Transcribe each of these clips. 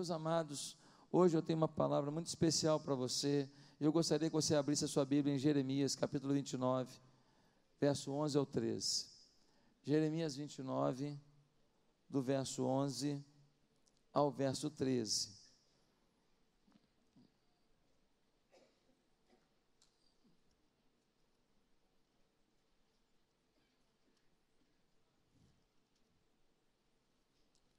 Meus amados, hoje eu tenho uma palavra muito especial para você. Eu gostaria que você abrisse a sua Bíblia em Jeremias, capítulo 29, verso 11 ao 13. Jeremias 29, do verso 11 ao verso 13.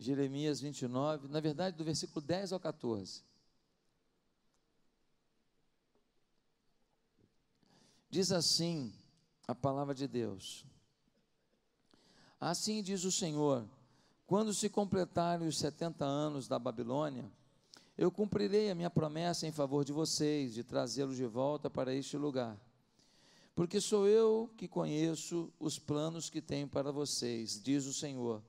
Jeremias 29, na verdade, do versículo 10 ao 14. Diz assim a palavra de Deus: Assim diz o Senhor: quando se completarem os 70 anos da Babilônia, eu cumprirei a minha promessa em favor de vocês, de trazê-los de volta para este lugar. Porque sou eu que conheço os planos que tenho para vocês, diz o Senhor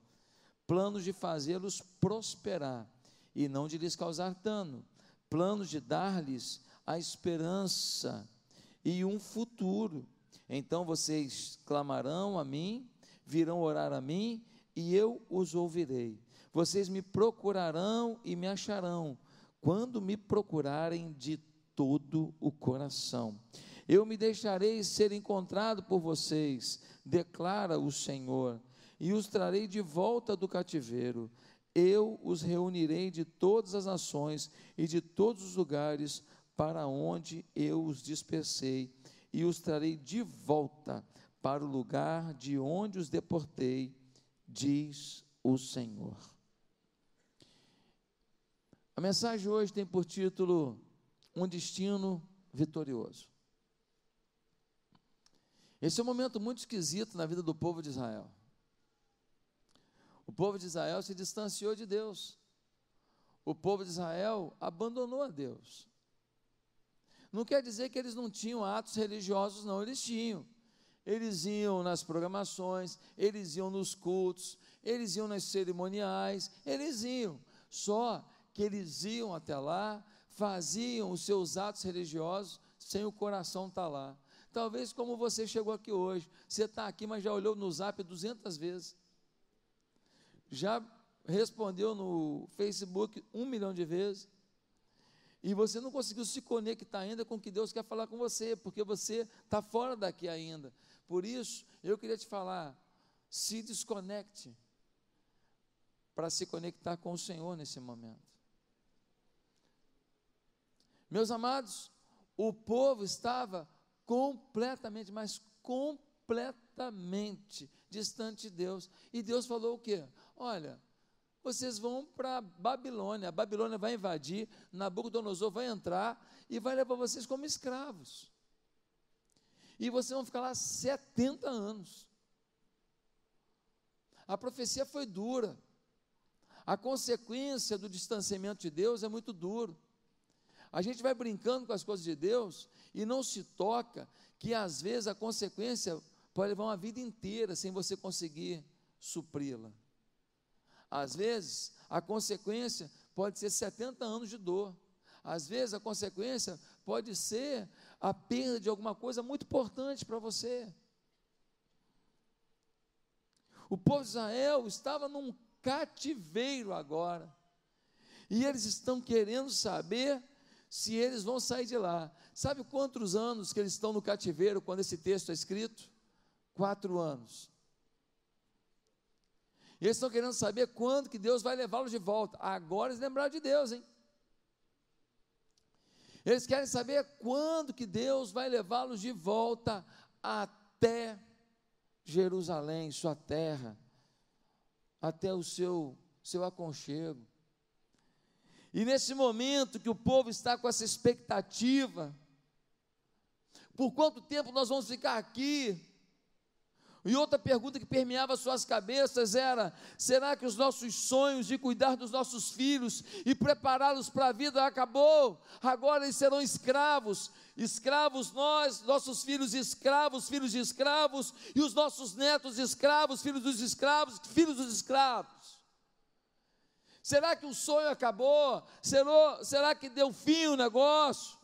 planos de fazê-los prosperar e não de lhes causar dano, planos de dar-lhes a esperança e um futuro. Então vocês clamarão a mim, virão orar a mim e eu os ouvirei. Vocês me procurarão e me acharão, quando me procurarem de todo o coração. Eu me deixarei ser encontrado por vocês, declara o Senhor e os trarei de volta do cativeiro. Eu os reunirei de todas as nações e de todos os lugares para onde eu os dispersei, e os trarei de volta para o lugar de onde os deportei, diz o Senhor. A mensagem hoje tem por título Um Destino Vitorioso. Esse é um momento muito esquisito na vida do povo de Israel. O povo de Israel se distanciou de Deus. O povo de Israel abandonou a Deus. Não quer dizer que eles não tinham atos religiosos, não, eles tinham. Eles iam nas programações, eles iam nos cultos, eles iam nas cerimoniais, eles iam. Só que eles iam até lá, faziam os seus atos religiosos sem o coração estar tá lá. Talvez como você chegou aqui hoje, você está aqui, mas já olhou no zap 200 vezes já respondeu no Facebook um milhão de vezes, e você não conseguiu se conectar ainda com o que Deus quer falar com você, porque você está fora daqui ainda. Por isso, eu queria te falar: se desconecte para se conectar com o Senhor nesse momento. Meus amados, o povo estava completamente, mas completamente distante de Deus. E Deus falou o quê? Olha, vocês vão para Babilônia, a Babilônia vai invadir, Nabucodonosor vai entrar e vai levar vocês como escravos. E vocês vão ficar lá 70 anos. A profecia foi dura. A consequência do distanciamento de Deus é muito duro. A gente vai brincando com as coisas de Deus e não se toca que às vezes a consequência pode levar uma vida inteira sem você conseguir supri-la. Às vezes, a consequência pode ser 70 anos de dor. Às vezes, a consequência pode ser a perda de alguma coisa muito importante para você. O povo de Israel estava num cativeiro agora. E eles estão querendo saber se eles vão sair de lá. Sabe quantos anos que eles estão no cativeiro quando esse texto é escrito? Quatro anos. E eles estão querendo saber quando que Deus vai levá-los de volta. Agora eles lembraram de Deus, hein? Eles querem saber quando que Deus vai levá-los de volta até Jerusalém, sua terra, até o seu, seu aconchego. E nesse momento que o povo está com essa expectativa, por quanto tempo nós vamos ficar aqui? E outra pergunta que permeava suas cabeças era: será que os nossos sonhos de cuidar dos nossos filhos e prepará-los para a vida acabou? Agora eles serão escravos, escravos nós, nossos filhos escravos, filhos de escravos, e os nossos netos escravos, filhos dos escravos, filhos dos escravos. Será que o sonho acabou? Será, será que deu fim o negócio?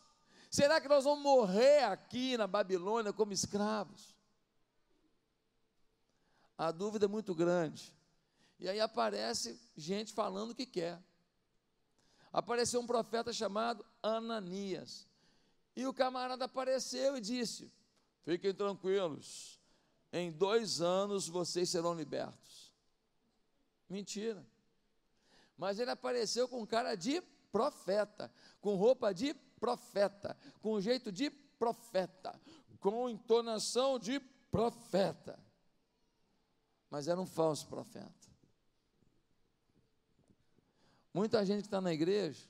Será que nós vamos morrer aqui na Babilônia como escravos? A dúvida é muito grande. E aí aparece gente falando o que quer. apareceu um profeta chamado Ananias. E o camarada apareceu e disse: Fiquem tranquilos, em dois anos vocês serão libertos. Mentira. Mas ele apareceu com cara de profeta, com roupa de profeta, com jeito de profeta, com entonação de profeta. Mas era um falso profeta. Muita gente que está na igreja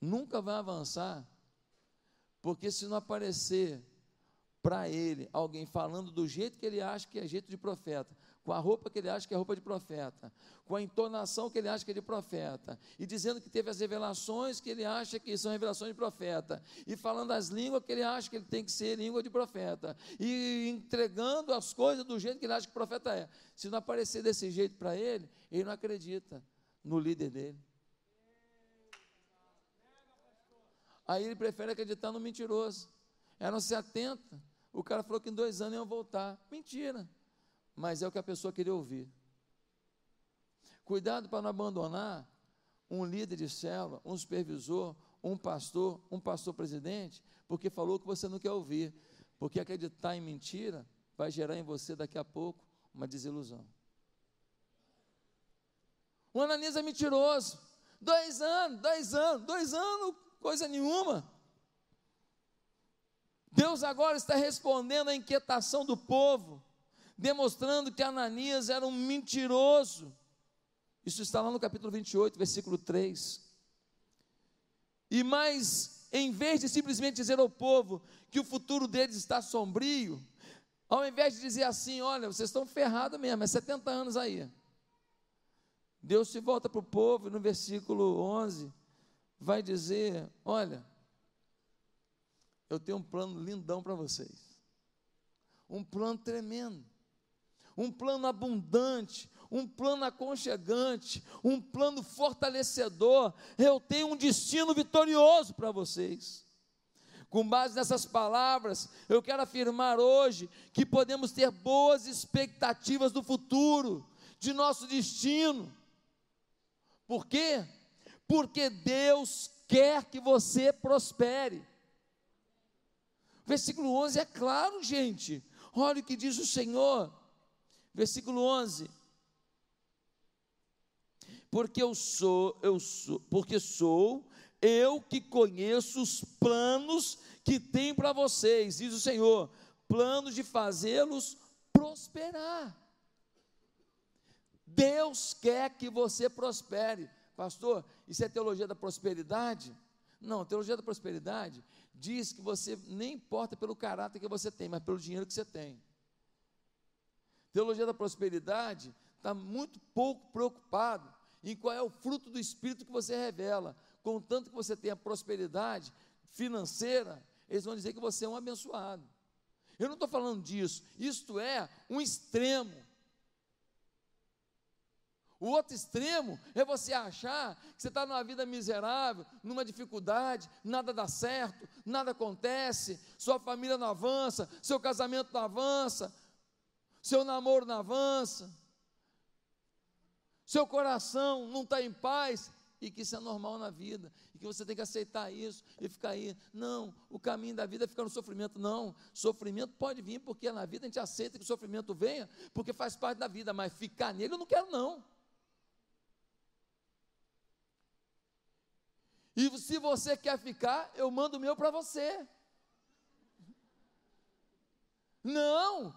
nunca vai avançar, porque se não aparecer para ele alguém falando do jeito que ele acha que é jeito de profeta, com a roupa que ele acha que é roupa de profeta, com a entonação que ele acha que é de profeta, e dizendo que teve as revelações que ele acha que são revelações de profeta, e falando as línguas que ele acha que ele tem que ser língua de profeta, e entregando as coisas do jeito que ele acha que profeta é. Se não aparecer desse jeito para ele, ele não acredita no líder dele. Aí ele prefere acreditar no mentiroso. Eram 70. O cara falou que em dois anos iam voltar. Mentira mas é o que a pessoa queria ouvir. Cuidado para não abandonar um líder de célula, um supervisor, um pastor, um pastor presidente, porque falou que você não quer ouvir. Porque acreditar em mentira vai gerar em você daqui a pouco uma desilusão. O Ananias é mentiroso. Dois anos, dois anos, dois anos, coisa nenhuma. Deus agora está respondendo à inquietação do povo demonstrando que Ananias era um mentiroso. Isso está lá no capítulo 28, versículo 3. E mais, em vez de simplesmente dizer ao povo que o futuro deles está sombrio, ao invés de dizer assim: olha, vocês estão ferrados mesmo, é 70 anos aí. Deus se volta para o povo e no versículo 11 vai dizer: olha, eu tenho um plano lindão para vocês, um plano tremendo um plano abundante, um plano aconchegante, um plano fortalecedor. Eu tenho um destino vitorioso para vocês. Com base nessas palavras, eu quero afirmar hoje que podemos ter boas expectativas do futuro, de nosso destino. Por quê? Porque Deus quer que você prospere. Versículo 11 é claro, gente. Olha o que diz o Senhor Versículo 11. Porque eu sou, eu sou, porque sou eu que conheço os planos que tem para vocês, diz o Senhor, planos de fazê-los prosperar. Deus quer que você prospere. Pastor, isso é teologia da prosperidade? Não, teologia da prosperidade diz que você nem importa pelo caráter que você tem, mas pelo dinheiro que você tem. Teologia da prosperidade está muito pouco preocupado em qual é o fruto do Espírito que você revela. Contanto que você tenha prosperidade financeira, eles vão dizer que você é um abençoado. Eu não estou falando disso, isto é um extremo. O outro extremo é você achar que você está numa vida miserável, numa dificuldade, nada dá certo, nada acontece, sua família não avança, seu casamento não avança, seu namoro não avança, seu coração não está em paz, e que isso é normal na vida, e que você tem que aceitar isso e ficar aí. Não, o caminho da vida é ficar no sofrimento. Não, sofrimento pode vir, porque na vida a gente aceita que o sofrimento venha, porque faz parte da vida, mas ficar nele eu não quero, não. E se você quer ficar, eu mando o meu para você. Não,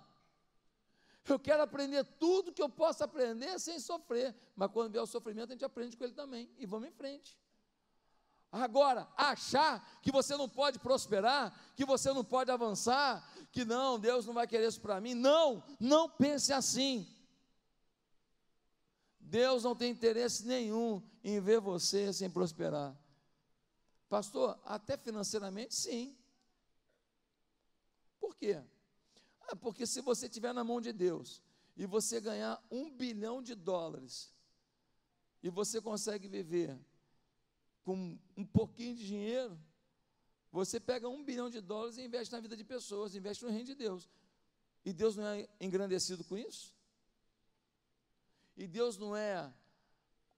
eu quero aprender tudo que eu possa aprender sem sofrer. Mas quando vier o sofrimento, a gente aprende com ele também. E vamos em frente. Agora, achar que você não pode prosperar, que você não pode avançar, que não, Deus não vai querer isso para mim. Não, não pense assim. Deus não tem interesse nenhum em ver você sem prosperar. Pastor, até financeiramente, sim. Por quê? É porque se você estiver na mão de Deus e você ganhar um bilhão de dólares e você consegue viver com um pouquinho de dinheiro, você pega um bilhão de dólares e investe na vida de pessoas, investe no reino de Deus. E Deus não é engrandecido com isso? E Deus não é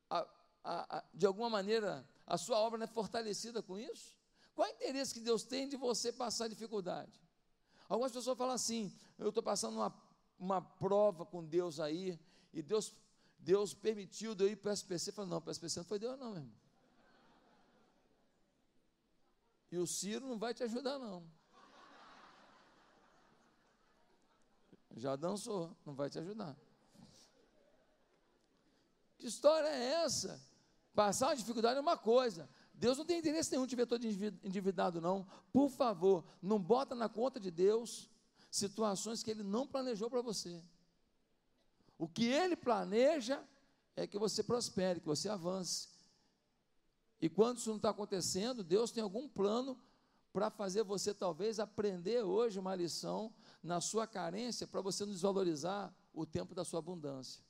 a, a, de alguma maneira, a sua obra não é fortalecida com isso? Qual é o interesse que Deus tem de você passar dificuldade? Algumas pessoas falam assim: eu estou passando uma, uma prova com Deus aí, e Deus, Deus permitiu de eu ir para o SPC. Eu falo, não, para o SPC não foi Deus, não, meu irmão. E o Ciro não vai te ajudar, não. Já dançou, não vai te ajudar. Que história é essa? Passar uma dificuldade é uma coisa. Deus não tem interesse nenhum de ver todo endividado, não. Por favor, não bota na conta de Deus situações que Ele não planejou para você. O que Ele planeja é que você prospere, que você avance. E quando isso não está acontecendo, Deus tem algum plano para fazer você talvez aprender hoje uma lição na sua carência para você não desvalorizar o tempo da sua abundância.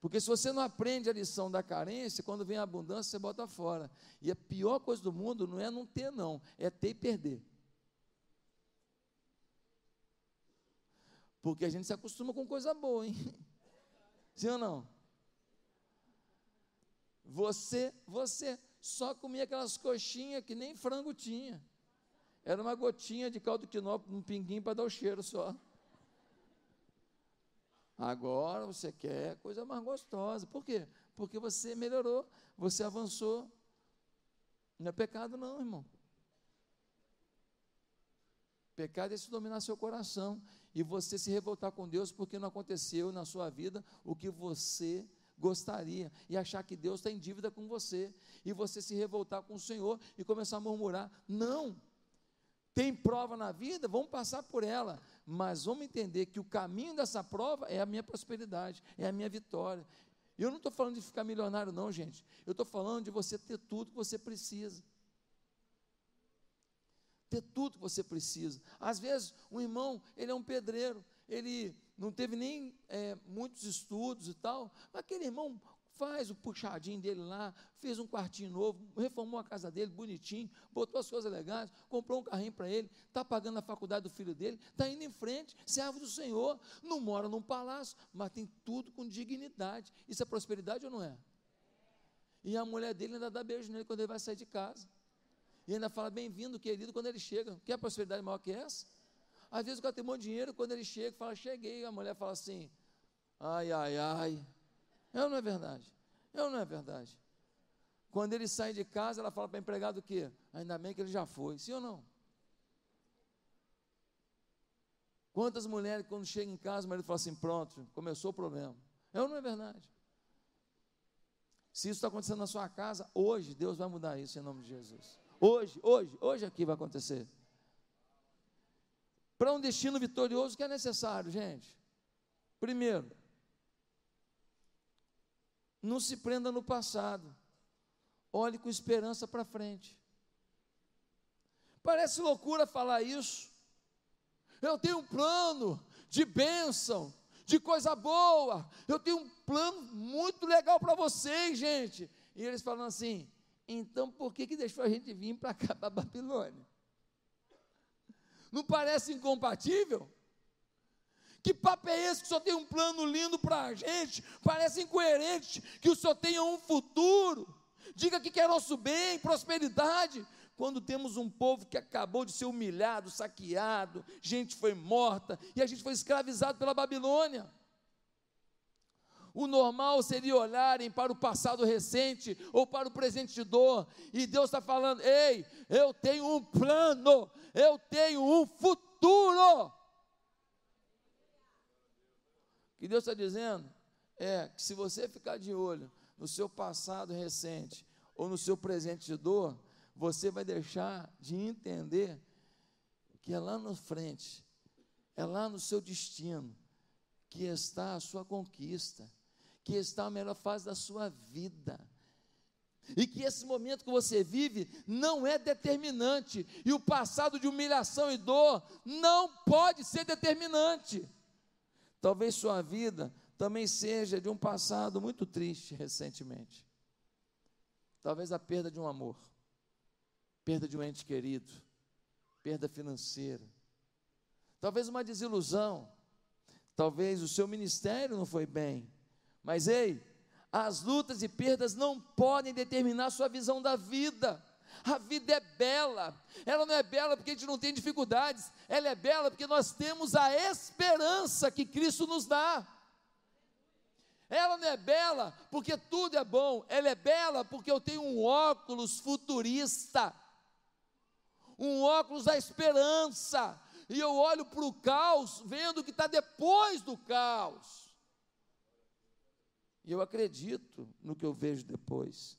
Porque se você não aprende a lição da carência, quando vem a abundância, você bota fora. E a pior coisa do mundo não é não ter, não, é ter e perder. Porque a gente se acostuma com coisa boa, hein? Sim ou não? Você, você só comia aquelas coxinhas que nem frango tinha. Era uma gotinha de caldo quinó, um pinguinho para dar o cheiro só. Agora você quer coisa mais gostosa. Por quê? Porque você melhorou, você avançou. Não é pecado, não, irmão. Pecado é se dominar seu coração e você se revoltar com Deus porque não aconteceu na sua vida o que você gostaria e achar que Deus está em dívida com você e você se revoltar com o Senhor e começar a murmurar. Não! Tem prova na vida, vamos passar por ela, mas vamos entender que o caminho dessa prova é a minha prosperidade, é a minha vitória. Eu não estou falando de ficar milionário, não, gente. Eu estou falando de você ter tudo que você precisa. Ter tudo que você precisa. Às vezes, um irmão, ele é um pedreiro, ele não teve nem é, muitos estudos e tal, mas aquele irmão faz o puxadinho dele lá, fez um quartinho novo, reformou a casa dele bonitinho, botou as coisas legais, comprou um carrinho para ele, está pagando a faculdade do filho dele, está indo em frente, servo do Senhor, não mora num palácio, mas tem tudo com dignidade. Isso é prosperidade ou não é? E a mulher dele ainda dá beijo nele quando ele vai sair de casa. E ainda fala bem-vindo, querido, quando ele chega. Quer prosperidade maior que essa? Às vezes o cara tem muito dinheiro, quando ele chega, fala, cheguei, a mulher fala assim, ai, ai, ai, é ou não é verdade? É ou não é verdade? Quando ele sai de casa, ela fala para o empregado o quê? Ainda bem que ele já foi, sim ou não? Quantas mulheres, quando chegam em casa, o marido fala assim: pronto, começou o problema. É ou não é verdade? Se isso está acontecendo na sua casa, hoje Deus vai mudar isso em nome de Jesus. Hoje, hoje, hoje aqui vai acontecer. Para um destino vitorioso, o que é necessário, gente? Primeiro, não se prenda no passado. Olhe com esperança para frente. Parece loucura falar isso. Eu tenho um plano de bênção, de coisa boa. Eu tenho um plano muito legal para vocês, gente. E eles falam assim: então por que, que deixou a gente vir para cá, para Babilônia? Não parece incompatível? Que papo é esse que o senhor tem um plano lindo para a gente? Parece incoerente que o senhor tenha um futuro. Diga que quer nosso bem, prosperidade. Quando temos um povo que acabou de ser humilhado, saqueado, gente foi morta e a gente foi escravizado pela Babilônia. O normal seria olharem para o passado recente ou para o presente de dor, e Deus está falando: ei, eu tenho um plano, eu tenho um futuro que Deus está dizendo é que se você ficar de olho no seu passado recente ou no seu presente de dor, você vai deixar de entender que é lá na frente, é lá no seu destino, que está a sua conquista, que está a melhor fase da sua vida. E que esse momento que você vive não é determinante, e o passado de humilhação e dor não pode ser determinante. Talvez sua vida também seja de um passado muito triste recentemente. Talvez a perda de um amor, perda de um ente querido, perda financeira. Talvez uma desilusão. Talvez o seu ministério não foi bem. Mas ei, As lutas e perdas não podem determinar sua visão da vida. A vida é bela, ela não é bela porque a gente não tem dificuldades, ela é bela porque nós temos a esperança que Cristo nos dá. Ela não é bela porque tudo é bom, ela é bela porque eu tenho um óculos futurista, um óculos da esperança, e eu olho para o caos, vendo o que está depois do caos. E eu acredito no que eu vejo depois.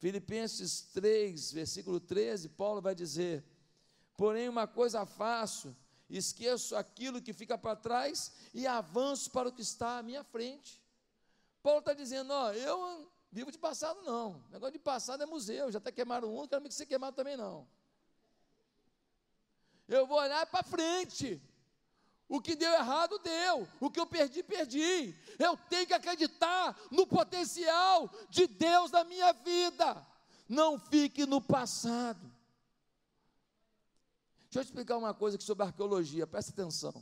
Filipenses 3, versículo 13, Paulo vai dizer: Porém, uma coisa faço, esqueço aquilo que fica para trás e avanço para o que está à minha frente. Paulo está dizendo: Ó, eu vivo de passado, não. O negócio de passado é museu, já está queimado um, não quero que ser queimado também, não. Eu vou olhar para frente. O que deu errado, deu. O que eu perdi, perdi. Eu tenho que acreditar no potencial de Deus na minha vida. Não fique no passado. Deixa eu te explicar uma coisa aqui sobre arqueologia, presta atenção.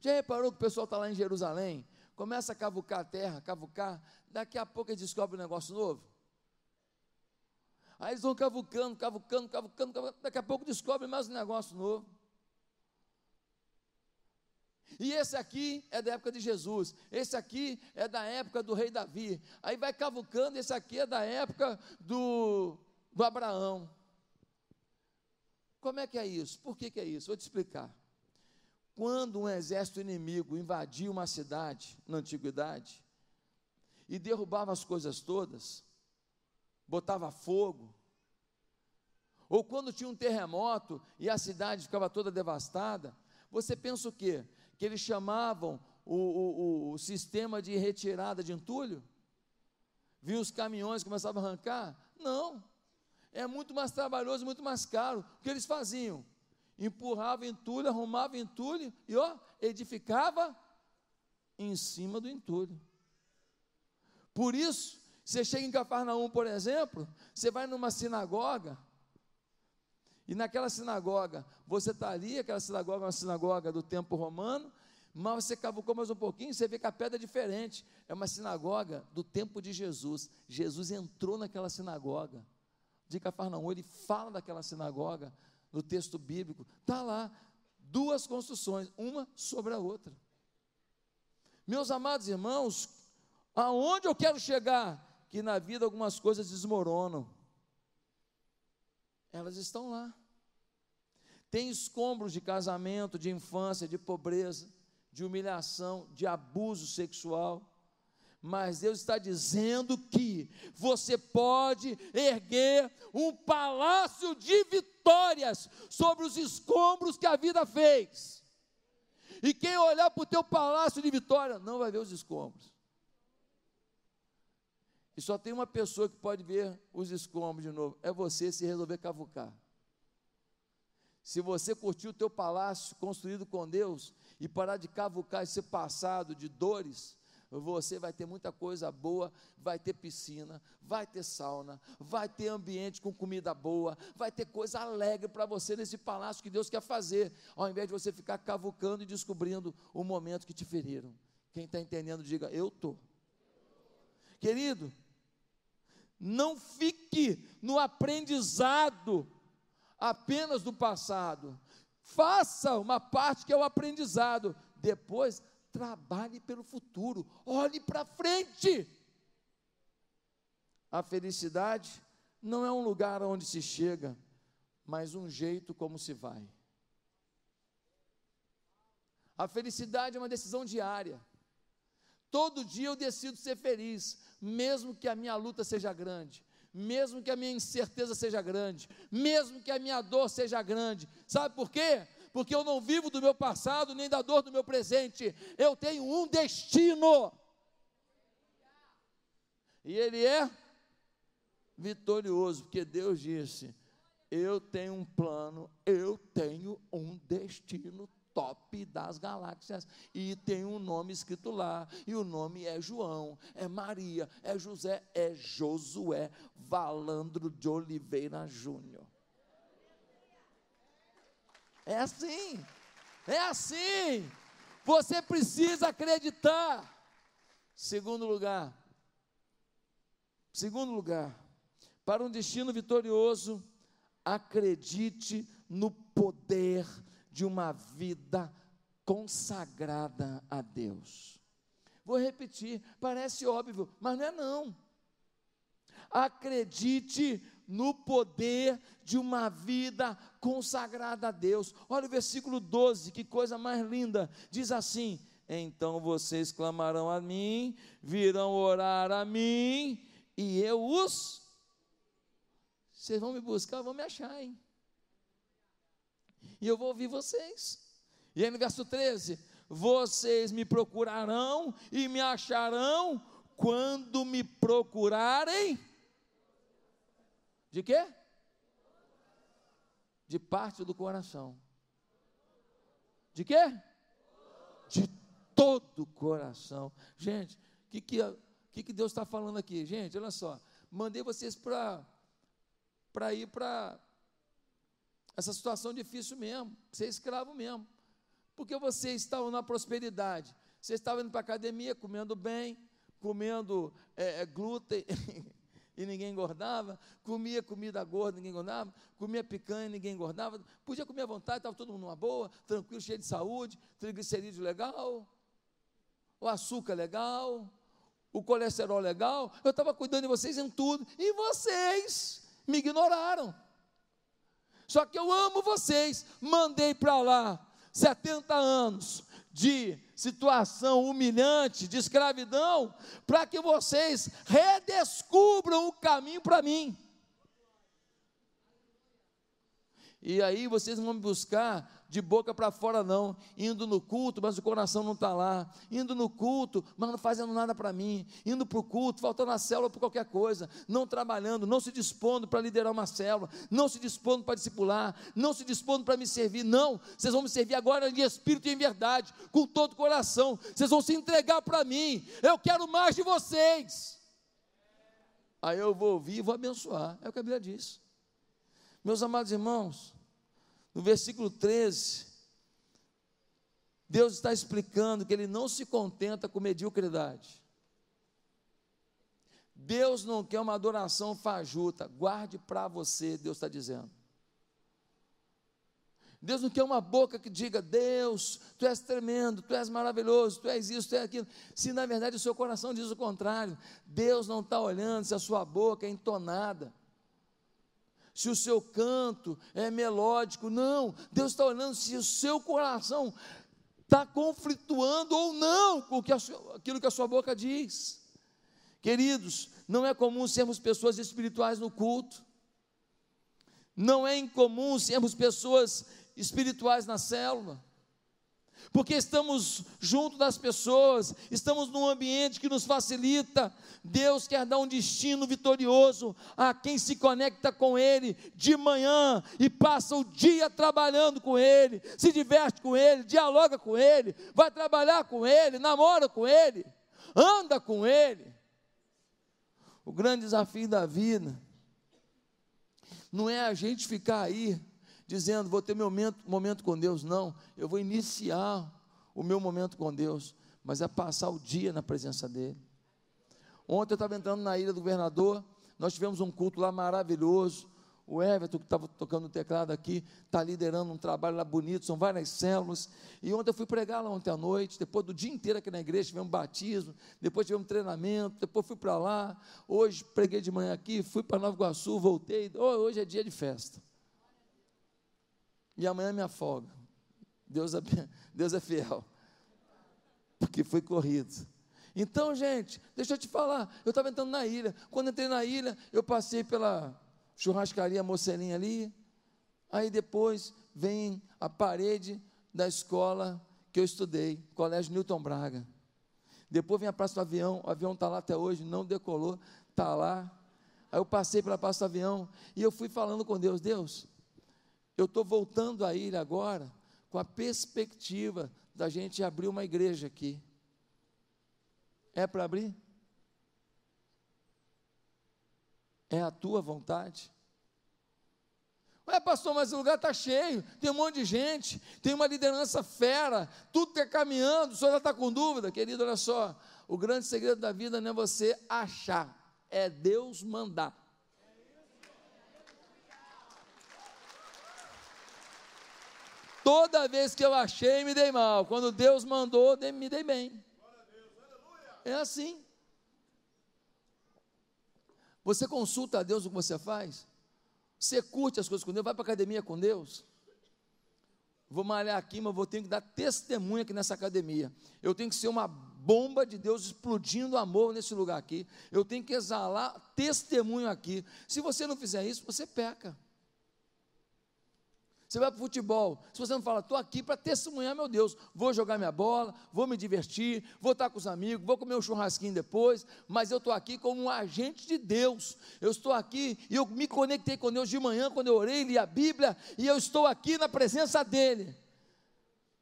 Já reparou que o pessoal está lá em Jerusalém, começa a cavucar a terra, cavucar, daqui a pouco eles descobrem um negócio novo? Aí eles vão cavucando, cavucando, cavucando, cavucando daqui a pouco descobrem mais um negócio novo. E esse aqui é da época de Jesus, esse aqui é da época do rei Davi. Aí vai cavucando, esse aqui é da época do, do Abraão. Como é que é isso? Por que, que é isso? Vou te explicar. Quando um exército inimigo invadia uma cidade na antiguidade e derrubava as coisas todas, botava fogo, ou quando tinha um terremoto e a cidade ficava toda devastada, você pensa o quê? Que eles chamavam o, o, o sistema de retirada de entulho? Viu os caminhões começavam a arrancar? Não. É muito mais trabalhoso, muito mais caro. O que eles faziam? Empurravam entulho, arrumavam entulho e ó, edificava em cima do entulho. Por isso, você chega em Cafarnaum, por exemplo, você vai numa sinagoga, e naquela sinagoga, você está ali, aquela sinagoga é uma sinagoga do tempo romano, mas você cavucou mais um pouquinho, você vê que a pedra é diferente. É uma sinagoga do tempo de Jesus. Jesus entrou naquela sinagoga de Cafarnaum, ele fala daquela sinagoga no texto bíblico. Está lá, duas construções, uma sobre a outra. Meus amados irmãos, aonde eu quero chegar? Que na vida algumas coisas desmoronam elas estão lá. Tem escombros de casamento, de infância, de pobreza, de humilhação, de abuso sexual. Mas Deus está dizendo que você pode erguer um palácio de vitórias sobre os escombros que a vida fez. E quem olhar para o teu palácio de vitória não vai ver os escombros. E só tem uma pessoa que pode ver os escombros de novo. É você se resolver cavucar. Se você curtir o teu palácio construído com Deus e parar de cavucar esse passado de dores, você vai ter muita coisa boa, vai ter piscina, vai ter sauna, vai ter ambiente com comida boa, vai ter coisa alegre para você nesse palácio que Deus quer fazer, ao invés de você ficar cavucando e descobrindo o momento que te feriram. Quem está entendendo, diga, eu estou. Querido, não fique no aprendizado apenas do passado. Faça uma parte que é o aprendizado. Depois, trabalhe pelo futuro. Olhe para frente. A felicidade não é um lugar onde se chega, mas um jeito como se vai. A felicidade é uma decisão diária. Todo dia eu decido ser feliz mesmo que a minha luta seja grande, mesmo que a minha incerteza seja grande, mesmo que a minha dor seja grande. Sabe por quê? Porque eu não vivo do meu passado nem da dor do meu presente. Eu tenho um destino. E ele é vitorioso, porque Deus disse: Eu tenho um plano, eu tenho um destino top das galáxias e tem um nome escrito lá, e o nome é João, é Maria, é José, é Josué Valandro de Oliveira Júnior. É assim, é assim. Você precisa acreditar. Segundo lugar, segundo lugar, para um destino vitorioso, acredite no poder de uma vida consagrada a Deus. Vou repetir, parece óbvio, mas não é não. Acredite no poder de uma vida consagrada a Deus. Olha o versículo 12, que coisa mais linda. Diz assim: Então vocês clamarão a mim, virão orar a mim, e eu os. Vocês vão me buscar, vão me achar, hein? E eu vou ouvir vocês. E aí no verso 13: Vocês me procurarão e me acharão quando me procurarem de quê? De parte do coração. De quê? De todo o coração. Gente, o que, que, que, que Deus está falando aqui? Gente, olha só. Mandei vocês para ir para essa situação difícil mesmo, ser escravo mesmo. Porque vocês estavam na prosperidade. Vocês estavam indo para a academia, comendo bem, comendo é, é, glúten, e ninguém engordava, comia comida gorda, ninguém engordava, comia picanha, ninguém engordava, podia comer à vontade, estava todo mundo numa boa, tranquilo, cheio de saúde, triglicerídeo legal, o açúcar legal, o colesterol legal, eu estava cuidando de vocês em tudo, e vocês me ignoraram. Só que eu amo vocês, mandei para lá 70 anos, de situação humilhante, de escravidão, para que vocês redescubram o caminho para mim. E aí vocês vão me buscar de boca para fora, não. Indo no culto, mas o coração não está lá. Indo no culto, mas não fazendo nada para mim. Indo para o culto, faltando a célula por qualquer coisa. Não trabalhando, não se dispondo para liderar uma célula. Não se dispondo para discipular. Não se dispondo para me servir. Não. Vocês vão me servir agora em espírito e em verdade, com todo o coração. Vocês vão se entregar para mim. Eu quero mais de vocês. Aí eu vou ouvir e vou abençoar. É o que a Bíblia diz. Meus amados irmãos, no versículo 13, Deus está explicando que Ele não se contenta com mediocridade. Deus não quer uma adoração fajuta, guarde para você, Deus está dizendo. Deus não quer uma boca que diga, Deus, tu és tremendo, tu és maravilhoso, tu és isso, tu és aquilo. Se na verdade o seu coração diz o contrário, Deus não está olhando se a sua boca é entonada se o seu canto é melódico, não. Deus está olhando se o seu coração está conflituando ou não com aquilo que a sua boca diz. Queridos, não é comum sermos pessoas espirituais no culto, não é incomum sermos pessoas espirituais na célula porque estamos junto das pessoas, estamos num ambiente que nos facilita. Deus quer dar um destino vitorioso a quem se conecta com Ele de manhã e passa o dia trabalhando com Ele, se diverte com Ele, dialoga com Ele, vai trabalhar com Ele, namora com Ele, anda com Ele. O grande desafio da vida não é a gente ficar aí dizendo, vou ter meu momento, momento com Deus. Não, eu vou iniciar o meu momento com Deus, mas é passar o dia na presença dEle. Ontem eu estava entrando na ilha do governador, nós tivemos um culto lá maravilhoso. O Everton, que estava tocando o teclado aqui, está liderando um trabalho lá bonito, são várias células. E ontem eu fui pregar lá ontem à noite, depois do dia inteiro aqui na igreja, tivemos batismo, depois tivemos treinamento, depois fui para lá. Hoje preguei de manhã aqui, fui para Nova Iguaçu, voltei. Hoje é dia de festa e amanhã me afoga. Deus é, Deus é fiel, porque foi corrido. Então, gente, deixa eu te falar, eu estava entrando na ilha. Quando entrei na ilha, eu passei pela churrascaria Mocelinha ali. Aí depois vem a parede da escola que eu estudei, Colégio Newton Braga. Depois vem a Praça do Avião, o avião está lá até hoje, não decolou, está lá. Aí eu passei pela Praça do Avião e eu fui falando com Deus, Deus, eu estou voltando a ir agora com a perspectiva da gente abrir uma igreja aqui. É para abrir? É a tua vontade? Ué, pastor, mas o lugar está cheio, tem um monte de gente, tem uma liderança fera, tudo está caminhando, o senhor já está com dúvida, querido, olha só. o grande segredo da vida não é você achar, é Deus mandar. Toda vez que eu achei, me dei mal. Quando Deus mandou, me dei bem. É assim. Você consulta a Deus o que você faz? Você curte as coisas com Deus? Vai para a academia com Deus? Vou malhar aqui, mas vou ter que dar testemunho aqui nessa academia. Eu tenho que ser uma bomba de Deus explodindo amor nesse lugar aqui. Eu tenho que exalar testemunho aqui. Se você não fizer isso, você peca. Você vai para o futebol, se você não fala, estou aqui para testemunhar, meu Deus, vou jogar minha bola, vou me divertir, vou estar com os amigos, vou comer um churrasquinho depois, mas eu estou aqui como um agente de Deus. Eu estou aqui e eu me conectei com Deus de manhã, quando eu orei, li a Bíblia, e eu estou aqui na presença dEle.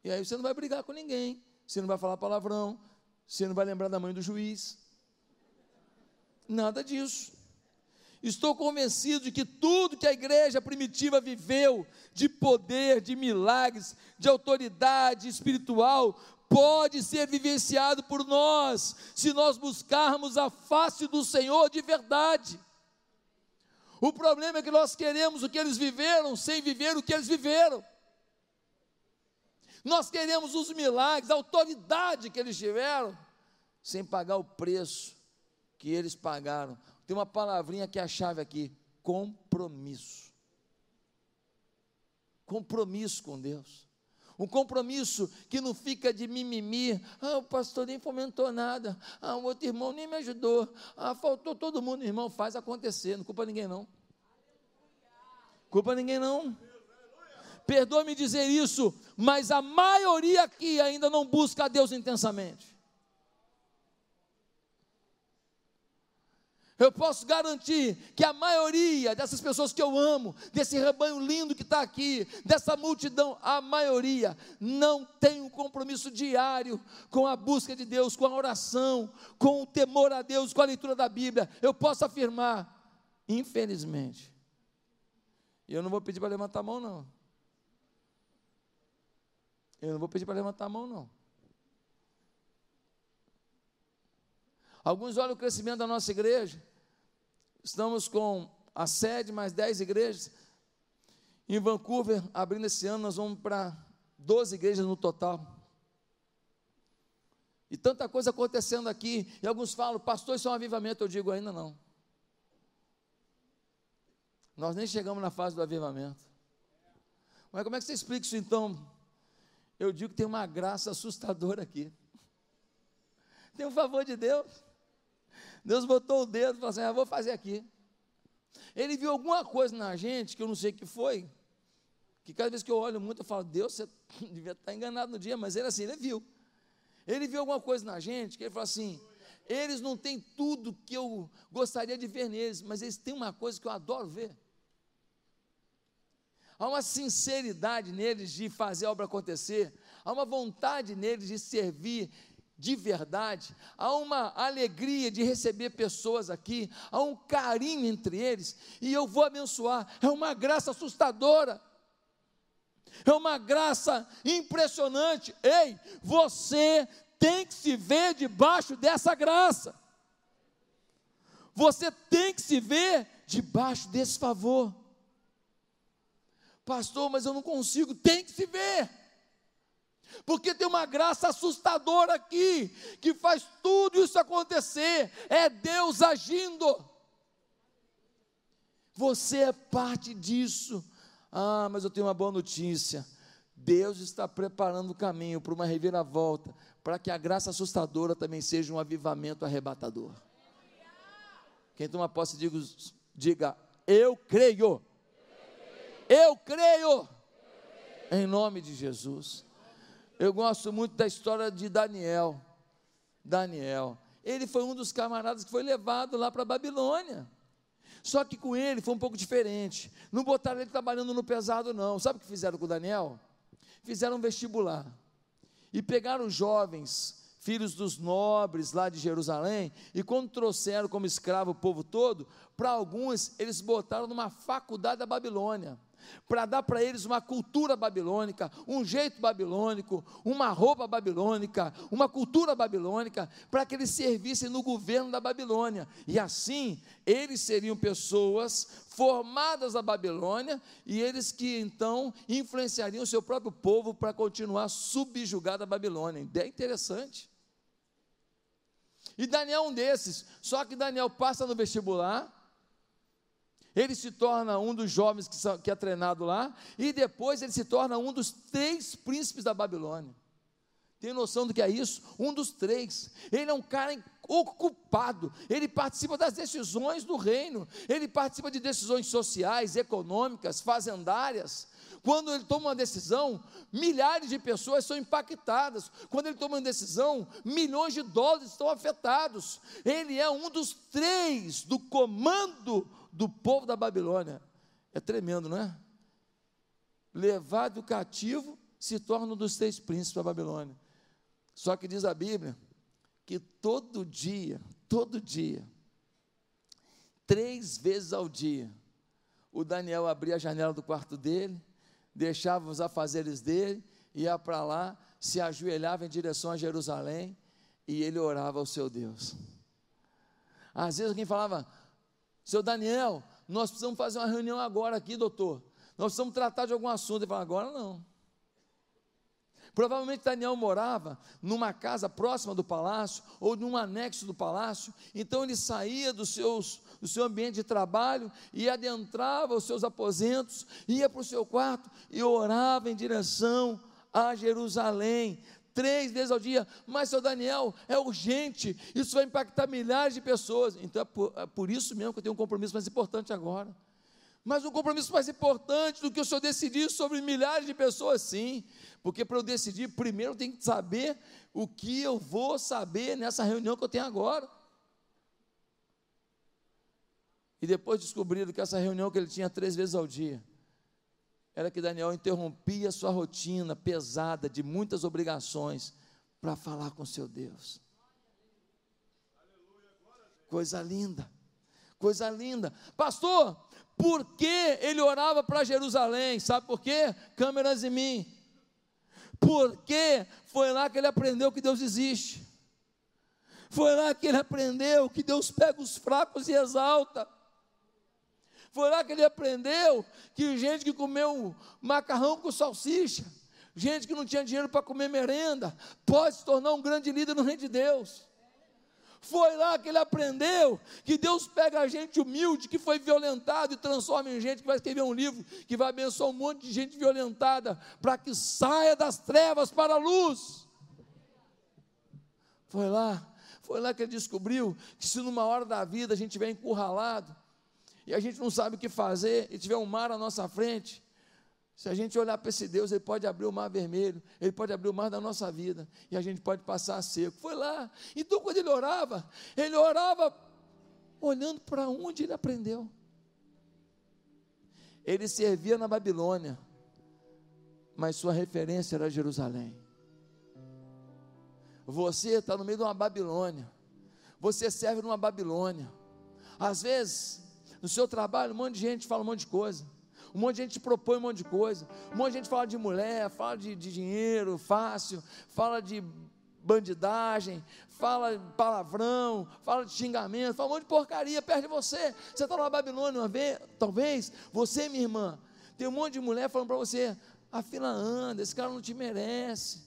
E aí você não vai brigar com ninguém, você não vai falar palavrão, você não vai lembrar da mãe do juiz. Nada disso. Estou convencido de que tudo que a igreja primitiva viveu, de poder, de milagres, de autoridade espiritual, pode ser vivenciado por nós, se nós buscarmos a face do Senhor de verdade. O problema é que nós queremos o que eles viveram sem viver o que eles viveram. Nós queremos os milagres, a autoridade que eles tiveram, sem pagar o preço que eles pagaram tem uma palavrinha que é a chave aqui: compromisso. Compromisso com Deus. Um compromisso que não fica de mimimi. Ah, o pastor nem fomentou nada. Ah, o outro irmão nem me ajudou. Ah, faltou todo mundo. Irmão, faz acontecer. Não culpa ninguém, não. Culpa ninguém, não. Perdoe-me dizer isso, mas a maioria aqui ainda não busca a Deus intensamente. Eu posso garantir que a maioria dessas pessoas que eu amo, desse rebanho lindo que está aqui, dessa multidão, a maioria não tem um compromisso diário com a busca de Deus, com a oração, com o temor a Deus, com a leitura da Bíblia. Eu posso afirmar, infelizmente, e eu não vou pedir para levantar a mão, não. Eu não vou pedir para levantar a mão, não. Alguns olham o crescimento da nossa igreja. Estamos com a sede, mais 10 igrejas. Em Vancouver, abrindo esse ano, nós vamos para 12 igrejas no total. E tanta coisa acontecendo aqui. E alguns falam, pastor, isso é um avivamento. Eu digo, ainda não. Nós nem chegamos na fase do avivamento. Mas como é que você explica isso então? Eu digo que tem uma graça assustadora aqui. Tem um favor de Deus. Deus botou o dedo e falou assim: ah, vou fazer aqui. Ele viu alguma coisa na gente que eu não sei o que foi. Que cada vez que eu olho muito, eu falo, Deus, você devia estar enganado no dia, mas ele assim, ele viu. Ele viu alguma coisa na gente que ele falou assim: eles não têm tudo que eu gostaria de ver neles, mas eles têm uma coisa que eu adoro ver. Há uma sinceridade neles de fazer a obra acontecer, há uma vontade neles de servir de verdade, há uma alegria de receber pessoas aqui, há um carinho entre eles, e eu vou abençoar, é uma graça assustadora, é uma graça impressionante. Ei, você tem que se ver debaixo dessa graça, você tem que se ver debaixo desse favor, pastor, mas eu não consigo, tem que se ver porque tem uma graça assustadora aqui, que faz tudo isso acontecer, é Deus agindo. Você é parte disso. Ah, mas eu tenho uma boa notícia. Deus está preparando o caminho para uma reviravolta, para que a graça assustadora também seja um avivamento arrebatador. Quem toma posse, diga, diga eu creio. Eu creio. Em nome de Jesus. Eu gosto muito da história de Daniel. Daniel. Ele foi um dos camaradas que foi levado lá para a Babilônia. Só que com ele foi um pouco diferente. Não botaram ele trabalhando no pesado, não. Sabe o que fizeram com Daniel? Fizeram um vestibular. E pegaram jovens, filhos dos nobres lá de Jerusalém, e quando trouxeram como escravo o povo todo, para alguns eles botaram numa faculdade da Babilônia. Para dar para eles uma cultura babilônica, um jeito babilônico, uma roupa babilônica, uma cultura babilônica, para que eles servissem no governo da Babilônia. E assim, eles seriam pessoas formadas na Babilônia e eles que então influenciariam o seu próprio povo para continuar subjugado à Babilônia. Ideia interessante. E Daniel é um desses, só que Daniel passa no vestibular, ele se torna um dos jovens que, são, que é treinado lá, e depois ele se torna um dos três príncipes da Babilônia. Tem noção do que é isso? Um dos três. Ele é um cara ocupado, ele participa das decisões do reino, ele participa de decisões sociais, econômicas, fazendárias. Quando ele toma uma decisão, milhares de pessoas são impactadas. Quando ele toma uma decisão, milhões de dólares estão afetados. Ele é um dos três do comando do povo da Babilônia. É tremendo, não é? Levado cativo, se torna um dos três príncipes da Babilônia. Só que diz a Bíblia que todo dia, todo dia, três vezes ao dia, o Daniel abria a janela do quarto dele, deixava os afazeres dele, ia para lá, se ajoelhava em direção a Jerusalém e ele orava ao seu Deus. Às vezes alguém falava, seu Daniel, nós precisamos fazer uma reunião agora aqui, doutor. Nós precisamos tratar de algum assunto. Ele fala, agora não. Provavelmente Daniel morava numa casa próxima do palácio ou num anexo do palácio, então ele saía dos seus, do seu ambiente de trabalho e adentrava os seus aposentos, ia para o seu quarto e orava em direção a Jerusalém, três vezes ao dia, mas seu Daniel, é urgente, isso vai impactar milhares de pessoas. Então é por, é por isso mesmo que eu tenho um compromisso mais importante agora. Mas um compromisso mais importante do que o senhor decidir sobre milhares de pessoas, sim. Porque para eu decidir, primeiro eu tenho que saber o que eu vou saber nessa reunião que eu tenho agora. E depois descobriram que essa reunião que ele tinha três vezes ao dia era que Daniel interrompia sua rotina pesada de muitas obrigações para falar com seu Deus. Coisa linda, coisa linda. Pastor, por que ele orava para Jerusalém? Sabe por quê? Câmeras em mim. Porque foi lá que ele aprendeu que Deus existe. Foi lá que ele aprendeu que Deus pega os fracos e exalta. Foi lá que ele aprendeu que gente que comeu macarrão com salsicha, gente que não tinha dinheiro para comer merenda, pode se tornar um grande líder no reino de Deus. Foi lá que ele aprendeu que Deus pega a gente humilde, que foi violentado, e transforma em gente que vai escrever um livro, que vai abençoar um monte de gente violentada, para que saia das trevas para a luz. Foi lá, foi lá que ele descobriu que se numa hora da vida a gente estiver encurralado, e a gente não sabe o que fazer, e tiver um mar à nossa frente, se a gente olhar para esse Deus, Ele pode abrir o mar vermelho, Ele pode abrir o mar da nossa vida, e a gente pode passar seco. Foi lá. Então, quando ele orava, ele orava olhando para onde ele aprendeu. Ele servia na Babilônia, mas sua referência era Jerusalém. Você está no meio de uma Babilônia, você serve numa Babilônia. Às vezes, no seu trabalho, um monte de gente fala um monte de coisa. Um monte de gente propõe um monte de coisa. Um monte de gente fala de mulher, fala de, de dinheiro fácil, fala de bandidagem, fala palavrão, fala de xingamento, fala um monte de porcaria perto de você. Você está numa Babilônia uma vez, talvez, você, minha irmã, tem um monte de mulher falando para você: a fila anda, esse cara não te merece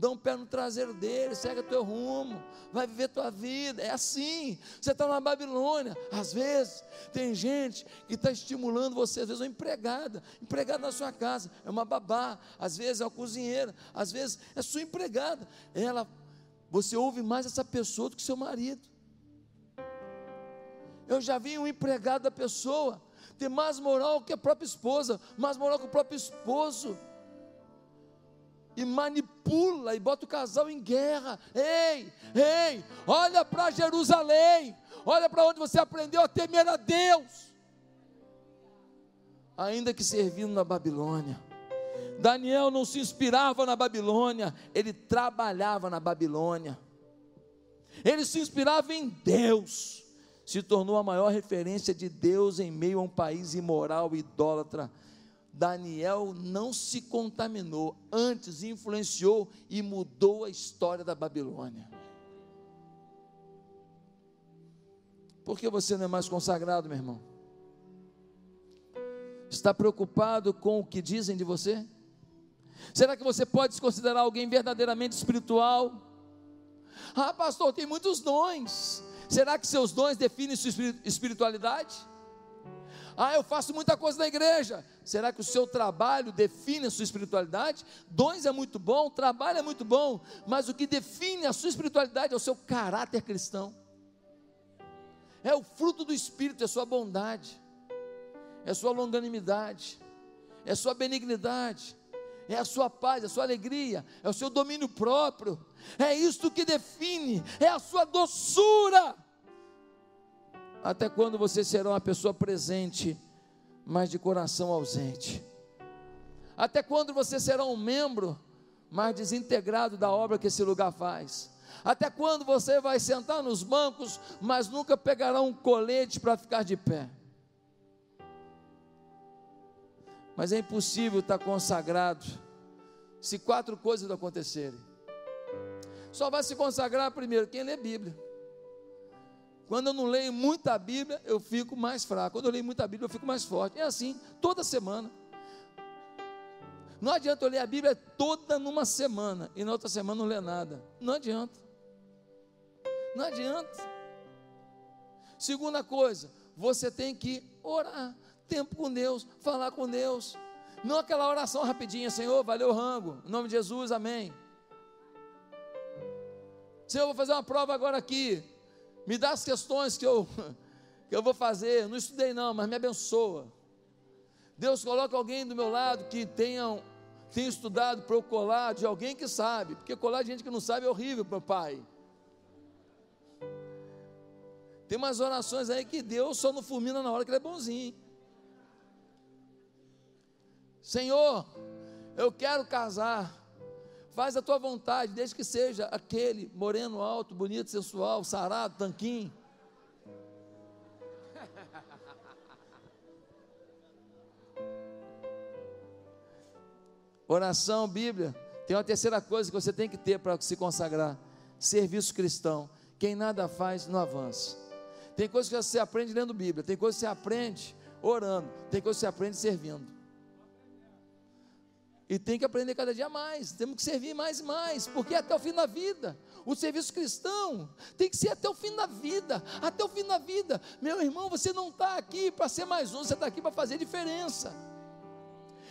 dá um pé no traseiro dele, segue o teu rumo, vai viver tua vida. É assim. Você está na Babilônia. Às vezes, tem gente que está estimulando você, às vezes, uma empregada, empregada na sua casa, é uma babá, às vezes é uma cozinheira, às vezes é sua empregada. Ela, você ouve mais essa pessoa do que seu marido. Eu já vi um empregado da pessoa ter mais moral que a própria esposa, mais moral que o próprio esposo e manipula e bota o casal em guerra. Ei, ei, olha para Jerusalém, olha para onde você aprendeu a temer a Deus. Ainda que servindo na Babilônia, Daniel não se inspirava na Babilônia, ele trabalhava na Babilônia. Ele se inspirava em Deus, se tornou a maior referência de Deus em meio a um país imoral e idólatra Daniel não se contaminou, antes influenciou e mudou a história da Babilônia. Por que você não é mais consagrado, meu irmão? Está preocupado com o que dizem de você? Será que você pode se considerar alguém verdadeiramente espiritual? Ah, pastor, tem muitos dons. Será que seus dons definem sua espiritualidade? Ah, eu faço muita coisa na igreja. Será que o seu trabalho define a sua espiritualidade? Dons é muito bom, trabalho é muito bom, mas o que define a sua espiritualidade é o seu caráter cristão. É o fruto do espírito, é a sua bondade, é a sua longanimidade, é a sua benignidade, é a sua paz, é a sua alegria, é o seu domínio próprio, é isto que define, é a sua doçura. Até quando você será uma pessoa presente, mas de coração ausente? Até quando você será um membro, mas desintegrado da obra que esse lugar faz? Até quando você vai sentar nos bancos, mas nunca pegará um colete para ficar de pé? Mas é impossível estar consagrado se quatro coisas não acontecerem. Só vai se consagrar primeiro quem lê Bíblia. Quando eu não leio muita Bíblia, eu fico mais fraco. Quando eu leio muita Bíblia, eu fico mais forte. É assim, toda semana. Não adianta eu ler a Bíblia toda numa semana e na outra semana não ler nada. Não adianta. Não adianta. Segunda coisa, você tem que orar tempo com Deus, falar com Deus. Não aquela oração rapidinha, Senhor, valeu rango, em nome de Jesus, amém. Senhor, vou fazer uma prova agora aqui. Me dá as questões que eu, que eu vou fazer. Não estudei não, mas me abençoa. Deus coloca alguém do meu lado que tenha, tenha estudado para eu colar de alguém que sabe. Porque colar de gente que não sabe é horrível, meu pai. Tem umas orações aí que Deus só não fulmina na hora que ele é bonzinho. Senhor, eu quero casar. Faz a tua vontade, desde que seja aquele moreno alto, bonito, sensual, sarado, tanquinho. Oração, Bíblia. Tem uma terceira coisa que você tem que ter para se consagrar: serviço cristão. Quem nada faz, não avança. Tem coisas que você aprende lendo Bíblia, tem coisas que você aprende orando, tem coisas que você aprende servindo. E tem que aprender cada dia mais, temos que servir mais e mais, porque é até o fim da vida. O serviço cristão tem que ser até o fim da vida, até o fim da vida. Meu irmão, você não está aqui para ser mais um, você está aqui para fazer diferença.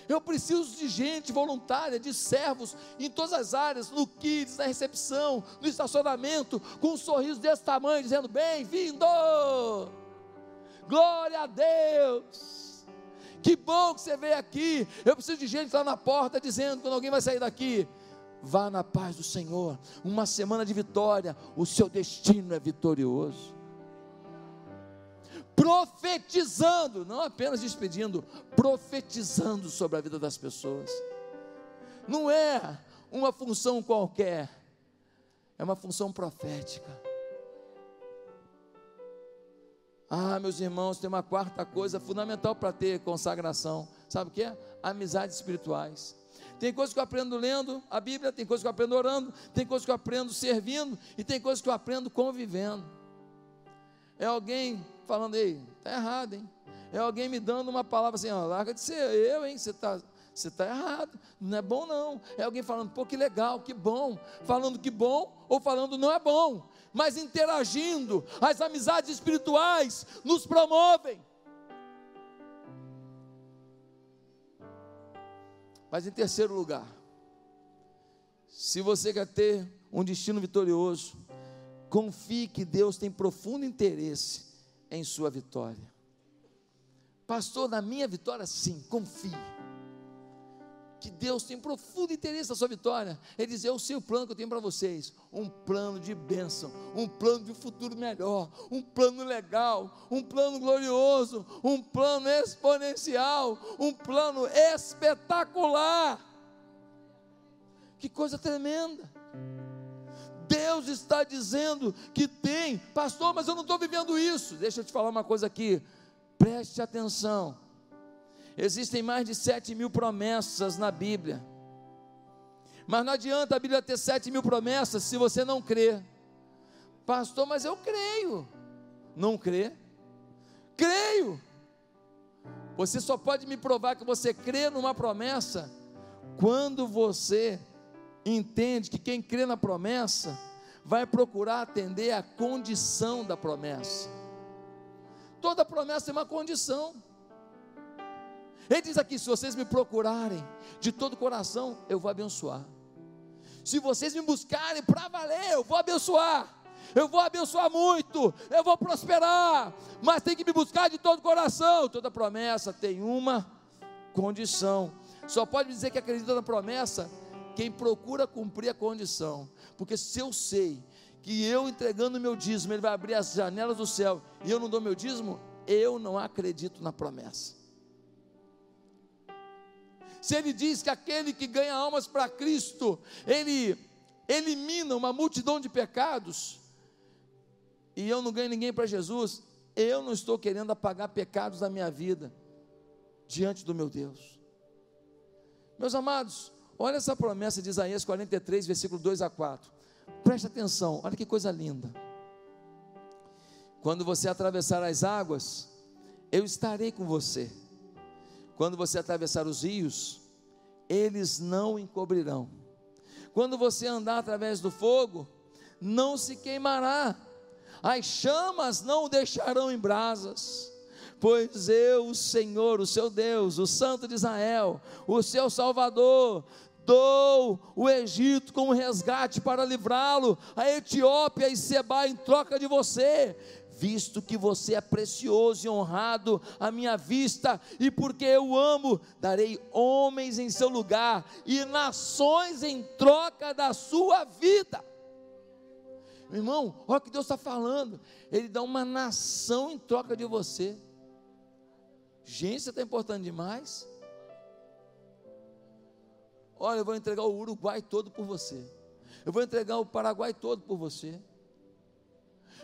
Eu preciso de gente voluntária, de servos em todas as áreas, no kids, na recepção, no estacionamento, com um sorriso desse tamanho, dizendo: Bem-vindo! Glória a Deus! Que bom que você veio aqui. Eu preciso de gente lá na porta dizendo quando alguém vai sair daqui. Vá na paz do Senhor. Uma semana de vitória. O seu destino é vitorioso. Profetizando, não apenas despedindo, profetizando sobre a vida das pessoas. Não é uma função qualquer, é uma função profética. Ah, meus irmãos, tem uma quarta coisa fundamental para ter consagração. Sabe o que é? Amizades espirituais. Tem coisas que eu aprendo lendo a Bíblia, tem coisas que eu aprendo orando, tem coisas que eu aprendo servindo e tem coisas que eu aprendo convivendo. É alguém falando, ei, tá errado, hein? É alguém me dando uma palavra assim, ó, larga de ser eu, hein? Você está você está errado, não é bom não. É alguém falando, pô, que legal, que bom. Falando que bom ou falando não é bom mas interagindo, as amizades espirituais nos promovem. Mas em terceiro lugar, se você quer ter um destino vitorioso, confie que Deus tem profundo interesse em sua vitória. Pastor, na minha vitória, sim, confie que Deus tem profundo interesse na sua vitória. Ele diz: Eu sei o plano que eu tenho para vocês. Um plano de bênção, um plano de um futuro melhor, um plano legal, um plano glorioso, um plano exponencial, um plano espetacular. Que coisa tremenda. Deus está dizendo que tem, pastor, mas eu não estou vivendo isso. Deixa eu te falar uma coisa aqui, preste atenção Existem mais de sete mil promessas na Bíblia. Mas não adianta a Bíblia ter sete mil promessas se você não crê. Pastor, mas eu creio. Não crê? Creio. Você só pode me provar que você crê numa promessa quando você entende que quem crê na promessa vai procurar atender a condição da promessa. Toda promessa tem uma condição. Ele diz aqui: se vocês me procurarem de todo o coração, eu vou abençoar. Se vocês me buscarem para valer, eu vou abençoar. Eu vou abençoar muito, eu vou prosperar, mas tem que me buscar de todo o coração. Toda promessa tem uma condição. Só pode dizer que acredita na promessa quem procura cumprir a condição. Porque se eu sei que eu entregando meu dízimo, ele vai abrir as janelas do céu e eu não dou meu dízimo, eu não acredito na promessa. Se ele diz que aquele que ganha almas para Cristo, ele elimina uma multidão de pecados, e eu não ganho ninguém para Jesus, eu não estou querendo apagar pecados da minha vida diante do meu Deus. Meus amados, olha essa promessa de Isaías 43, versículo 2 a 4. Preste atenção, olha que coisa linda. Quando você atravessar as águas, eu estarei com você. Quando você atravessar os rios, eles não encobrirão. Quando você andar através do fogo, não se queimará. As chamas não o deixarão em brasas. Pois eu, o Senhor, o seu Deus, o Santo de Israel, o seu Salvador, dou o Egito como resgate para livrá-lo, a Etiópia e Seba em troca de você, visto que você é precioso e honrado à minha vista, e porque eu amo, darei homens em seu lugar e nações em troca da sua vida. Meu irmão, olha o que Deus está falando. Ele dá uma nação em troca de você. Gente, você está importando demais. Olha, eu vou entregar o Uruguai todo por você. Eu vou entregar o Paraguai todo por você.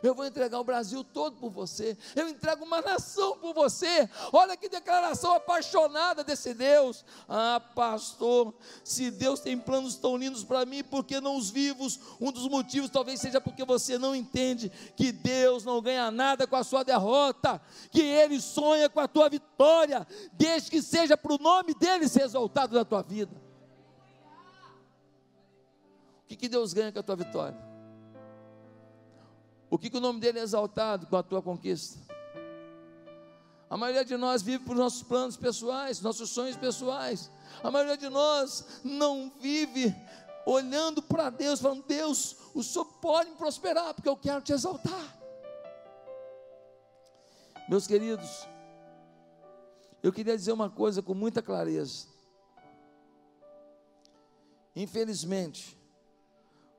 Eu vou entregar o Brasil todo por você. Eu entrego uma nação por você. Olha que declaração apaixonada desse Deus. Ah, pastor, se Deus tem planos tão lindos para mim, por que não os vivos? Um dos motivos talvez seja porque você não entende que Deus não ganha nada com a sua derrota, que Ele sonha com a tua vitória, desde que seja para o nome dEle ser exaltado na tua vida. O que, que Deus ganha com a tua vitória? O que, que o nome dele é exaltado com a tua conquista? A maioria de nós vive por nossos planos pessoais, nossos sonhos pessoais. A maioria de nós não vive olhando para Deus, falando: Deus, o Senhor pode me prosperar, porque eu quero te exaltar. Meus queridos, eu queria dizer uma coisa com muita clareza. Infelizmente,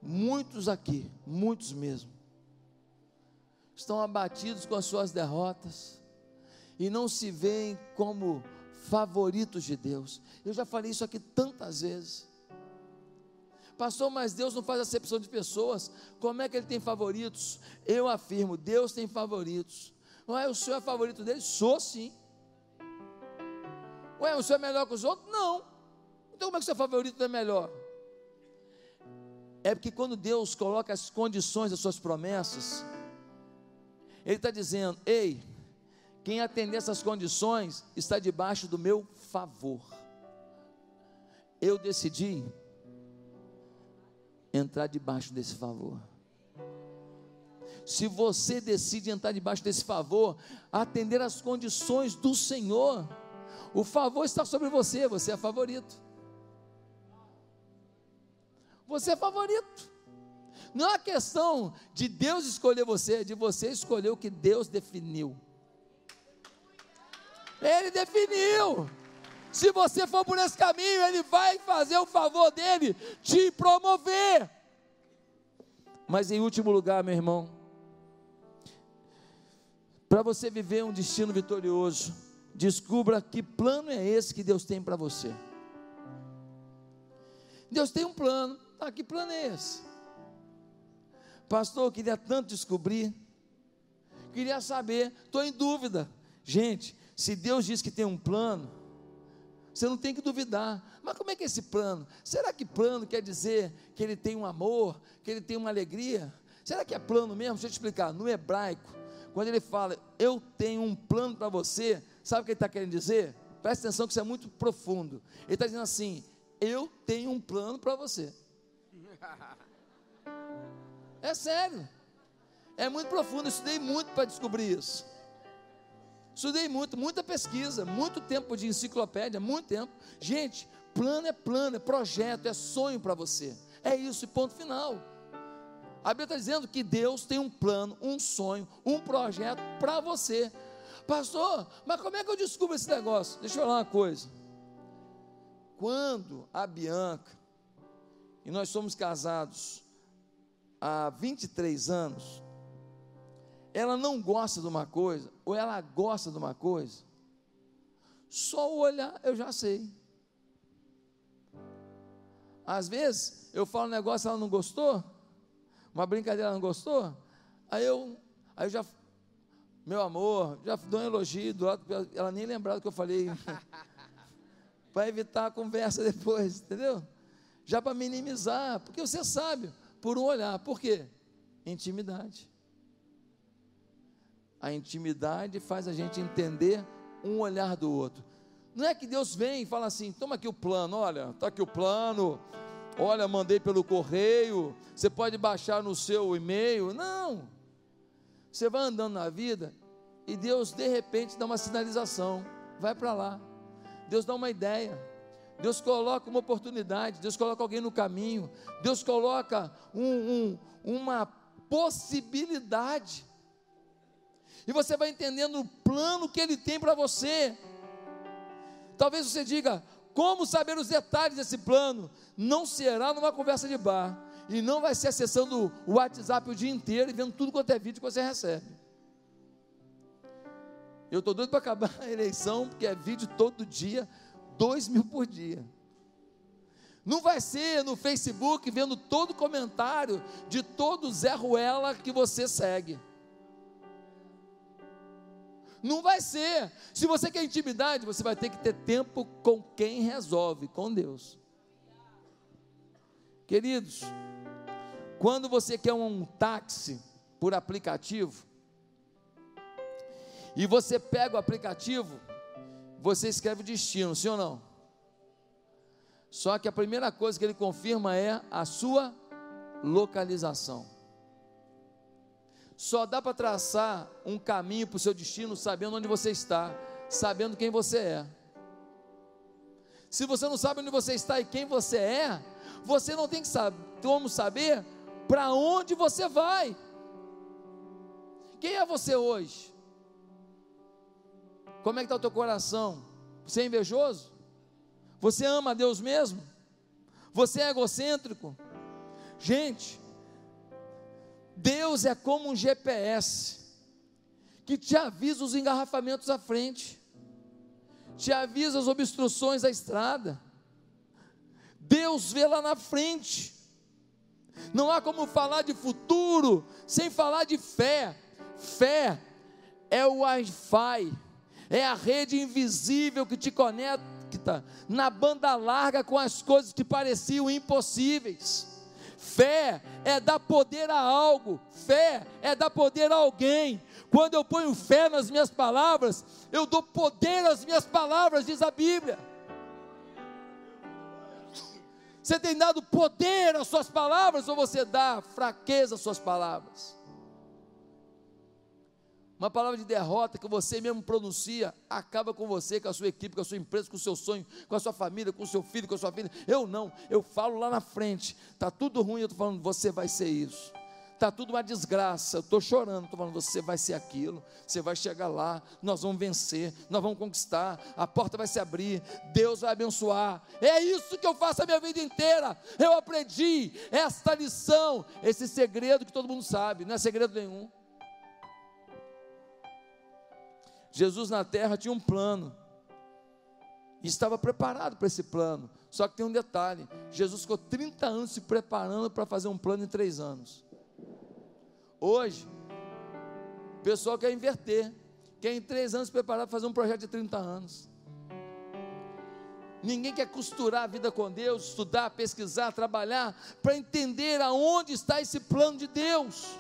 Muitos aqui, muitos mesmo, estão abatidos com as suas derrotas e não se veem como favoritos de Deus. Eu já falei isso aqui tantas vezes. Pastor, mas Deus não faz acepção de pessoas. Como é que ele tem favoritos? Eu afirmo, Deus tem favoritos. Ué, o senhor é favorito dele? Sou sim. Ué, o senhor é melhor que os outros? Não. Então como é que o seu favorito é melhor? É porque quando Deus coloca as condições das suas promessas, Ele está dizendo: ei, quem atender essas condições está debaixo do meu favor. Eu decidi entrar debaixo desse favor. Se você decide entrar debaixo desse favor, atender as condições do Senhor, o favor está sobre você, você é favorito. Você é favorito. Não é questão de Deus escolher você, é de você escolher o que Deus definiu. Ele definiu. Se você for por esse caminho, Ele vai fazer o favor dele te promover. Mas em último lugar, meu irmão, para você viver um destino vitorioso, descubra que plano é esse que Deus tem para você. Deus tem um plano. Ah, que plano é esse? Pastor, eu queria tanto descobrir, queria saber, estou em dúvida. Gente, se Deus diz que tem um plano, Você não tem que duvidar. Mas como é que é esse plano? Será que plano quer dizer que ele tem um amor, que ele tem uma alegria? Será que é plano mesmo? Deixa eu te explicar. No hebraico, quando ele fala, eu tenho um plano para você, sabe o que ele está querendo dizer? Presta atenção que isso é muito profundo. Ele está dizendo assim: eu tenho um plano para você. É sério. É muito profundo. Eu estudei muito para descobrir isso. Estudei muito, muita pesquisa, muito tempo de enciclopédia, muito tempo. Gente, plano é plano, é projeto, é sonho para você. É isso, ponto final. A Bíblia está dizendo que Deus tem um plano, um sonho, um projeto para você. Pastor, mas como é que eu descubro esse negócio? Deixa eu falar uma coisa. Quando a Bianca, e nós somos casados há 23 anos, ela não gosta de uma coisa, ou ela gosta de uma coisa, só olhar eu já sei. Às vezes eu falo um negócio, ela não gostou, uma brincadeira ela não gostou, aí eu, aí eu já, meu amor, já dou um elogio do lado, ela nem lembrava do que eu falei, para evitar a conversa depois, entendeu? Já para minimizar, porque você sabe, por um olhar, por quê? Intimidade. A intimidade faz a gente entender um olhar do outro. Não é que Deus vem e fala assim: toma aqui o plano, olha, está aqui o plano, olha, mandei pelo correio, você pode baixar no seu e-mail. Não. Você vai andando na vida e Deus de repente dá uma sinalização, vai para lá. Deus dá uma ideia. Deus coloca uma oportunidade, Deus coloca alguém no caminho, Deus coloca um, um, uma possibilidade e você vai entendendo o plano que Ele tem para você. Talvez você diga: como saber os detalhes desse plano? Não será numa conversa de bar, e não vai ser acessando o WhatsApp o dia inteiro e vendo tudo quanto é vídeo que você recebe. Eu estou doido para acabar a eleição, porque é vídeo todo dia, dois mil por dia. Não vai ser no Facebook vendo todo comentário de todo Zé Ruela que você segue. Não vai ser. Se você quer intimidade, você vai ter que ter tempo com quem resolve, com Deus. Queridos, quando você quer um táxi por aplicativo, e você pega o aplicativo, você escreve o destino, sim ou não? Só que a primeira coisa que ele confirma é a sua localização. Só dá para traçar um caminho para o seu destino sabendo onde você está, sabendo quem você é. Se você não sabe onde você está e quem você é, você não tem que saber, como saber para onde você vai. Quem é você hoje? Como é que está o teu coração? Você é invejoso? Você ama a Deus mesmo? Você é egocêntrico? Gente, Deus é como um GPS que te avisa os engarrafamentos à frente, te avisa as obstruções à estrada. Deus vê lá na frente. Não há como falar de futuro sem falar de fé. Fé é o Wi-Fi, é a rede invisível que te conecta na banda larga com as coisas que pareciam impossíveis. Fé é dar poder a algo, fé é dar poder a alguém. Quando eu ponho fé nas minhas palavras, eu dou poder às minhas palavras, diz a Bíblia. Você tem dado poder às suas palavras ou você dá fraqueza às suas palavras? Uma palavra de derrota que você mesmo pronuncia acaba com você, com a sua equipe, com a sua empresa, com o seu sonho, com a sua família, com o seu filho, com a sua filha. Eu não, eu falo lá na frente. Está tudo ruim, eu estou falando, você vai ser isso. Está tudo uma desgraça, eu estou chorando, estou falando, você vai ser aquilo, você vai chegar lá, nós vamos vencer, nós vamos conquistar, a porta vai se abrir, Deus vai abençoar. É isso que eu faço a minha vida inteira. Eu aprendi esta lição, esse segredo que todo mundo sabe, não é segredo nenhum. Jesus na terra tinha um plano. E estava preparado para esse plano. Só que tem um detalhe: Jesus ficou 30 anos se preparando para fazer um plano em três anos. Hoje, o pessoal quer inverter. Quer em três anos se preparar para fazer um projeto de 30 anos. Ninguém quer costurar a vida com Deus, estudar, pesquisar, trabalhar, para entender aonde está esse plano de Deus.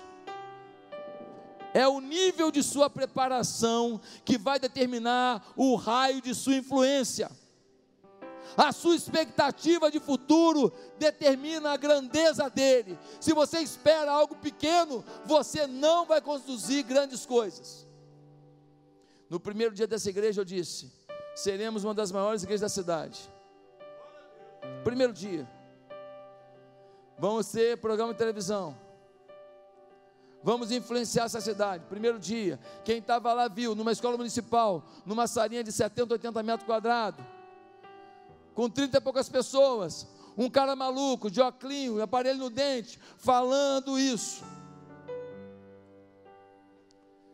É o nível de sua preparação que vai determinar o raio de sua influência. A sua expectativa de futuro determina a grandeza dele. Se você espera algo pequeno, você não vai conduzir grandes coisas. No primeiro dia dessa igreja eu disse: seremos uma das maiores igrejas da cidade. Primeiro dia. Vamos ter programa de televisão. Vamos influenciar essa cidade. Primeiro dia. Quem estava lá viu, numa escola municipal, numa salinha de 70, 80 metros quadrados, com 30 e poucas pessoas, um cara maluco, de óculos, aparelho no dente, falando isso.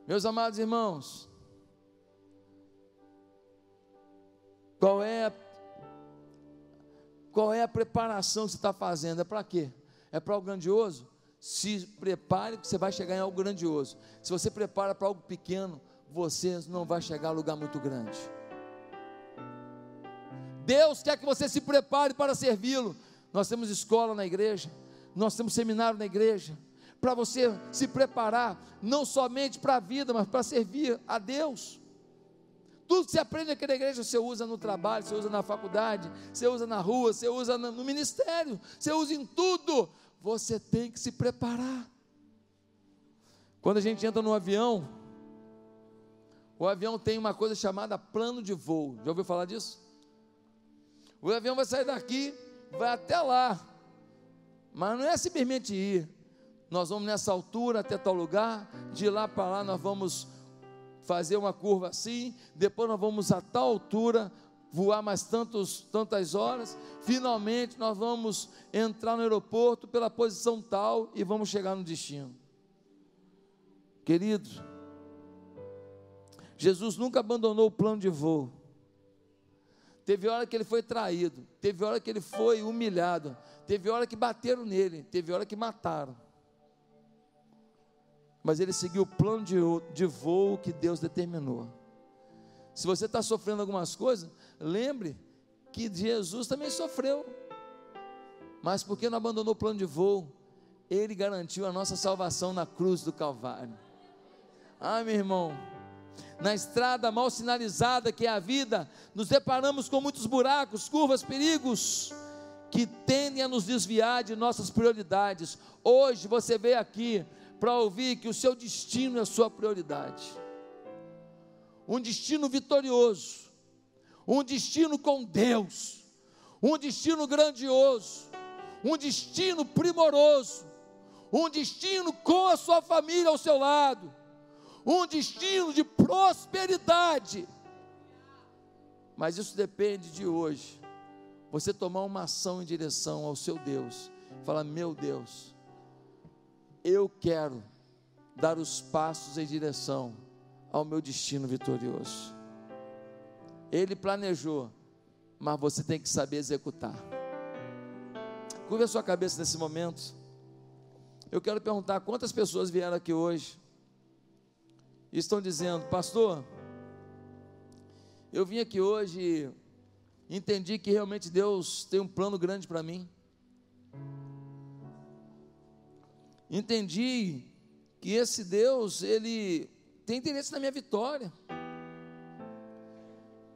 Meus amados irmãos, Qual é a, qual é a preparação que você está fazendo? É para quê? É para algo grandioso? Se prepare que você vai chegar em algo grandioso. Se você prepara para algo pequeno, você não vai chegar a lugar muito grande. Deus quer que você se prepare para servi-lo. Nós temos escola na igreja, nós temos seminário na igreja, para você se preparar, não somente para a vida, mas para servir a Deus. Tudo que você aprende aqui na igreja, você usa no trabalho, você usa na faculdade, você usa na rua, você usa no ministério, você usa em tudo. Você tem que se preparar. Quando a gente entra no avião, o avião tem uma coisa chamada plano de voo. Já ouviu falar disso? O avião vai sair daqui, vai até lá. Mas não é simplesmente ir. Nós vamos nessa altura até tal lugar, de lá para lá nós vamos fazer uma curva assim, depois nós vamos a tal altura, voar mais tantos, tantas horas, finalmente nós vamos entrar no aeroporto pela posição tal e vamos chegar no destino. Queridos, Jesus nunca abandonou o plano de voo. Teve hora que ele foi traído, teve hora que ele foi humilhado, teve hora que bateram nele, teve hora que mataram mas ele seguiu o plano de, de voo que Deus determinou. Se você está sofrendo algumas coisas, lembre que Jesus também sofreu, mas porque não abandonou o plano de voo, ele garantiu a nossa salvação na cruz do Calvário. Ah, meu irmão, na estrada mal sinalizada que é a vida, nos deparamos com muitos buracos, curvas, perigos que tendem a nos desviar de nossas prioridades. Hoje você veio aqui para ouvir que o seu destino é a sua prioridade. Um destino vitorioso, um destino com Deus, um destino grandioso, um destino primoroso, um destino com a sua família ao seu lado, um destino de prosperidade. Mas isso depende de hoje. Você tomar uma ação em direção ao seu Deus. Fala, meu Deus, eu quero dar os passos em direção ao meu destino vitorioso. Ele planejou, mas você tem que saber executar. Curva a sua cabeça nesse momento. Eu quero perguntar quantas pessoas vieram aqui hoje e estão dizendo, pastor, eu vim aqui hoje e entendi que realmente Deus tem um plano grande para mim. entendi que esse Deus, ele tem interesse na minha vitória.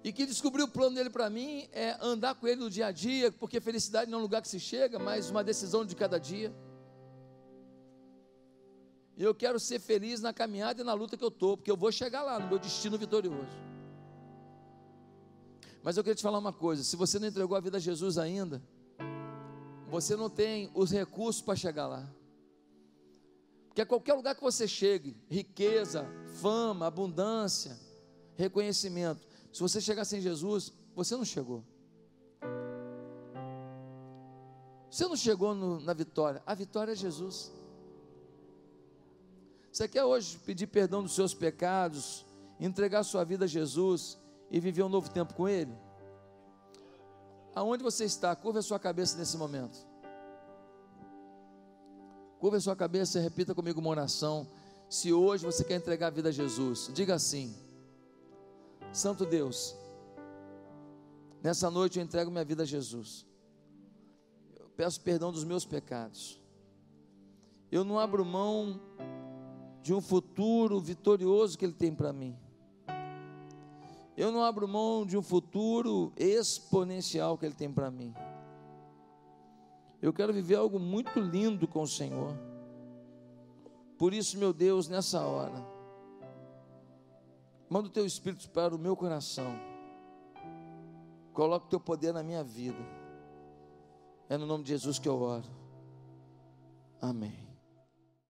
E que descobrir o plano dele para mim é andar com ele no dia a dia, porque felicidade não é um lugar que se chega, mas uma decisão de cada dia. E eu quero ser feliz na caminhada e na luta que eu estou, porque eu vou chegar lá no meu destino vitorioso. Mas eu queria te falar uma coisa: se você não entregou a vida a Jesus ainda, você não tem os recursos para chegar lá. Que a qualquer lugar que você chegue, riqueza, fama, abundância, reconhecimento, se você chegar sem Jesus, você não chegou. Você não chegou no, na vitória, a vitória é Jesus. Você quer hoje pedir perdão dos seus pecados, entregar sua vida a Jesus e viver um novo tempo com Ele? Aonde você está? Curva a sua cabeça nesse momento. Curva a sua cabeça e repita comigo uma oração. Se hoje você quer entregar a vida a Jesus, diga assim: Santo Deus, Nessa noite eu entrego minha vida a Jesus. Eu peço perdão dos meus pecados. Eu não abro mão de um futuro vitorioso que Ele tem para mim. Eu não abro mão de um futuro exponencial que Ele tem para mim. Eu quero viver algo muito lindo com o Senhor. Por isso, meu Deus, nessa hora, manda o teu Espírito para o meu coração. Coloca o teu poder na minha vida. É no nome de Jesus que eu oro. Amém.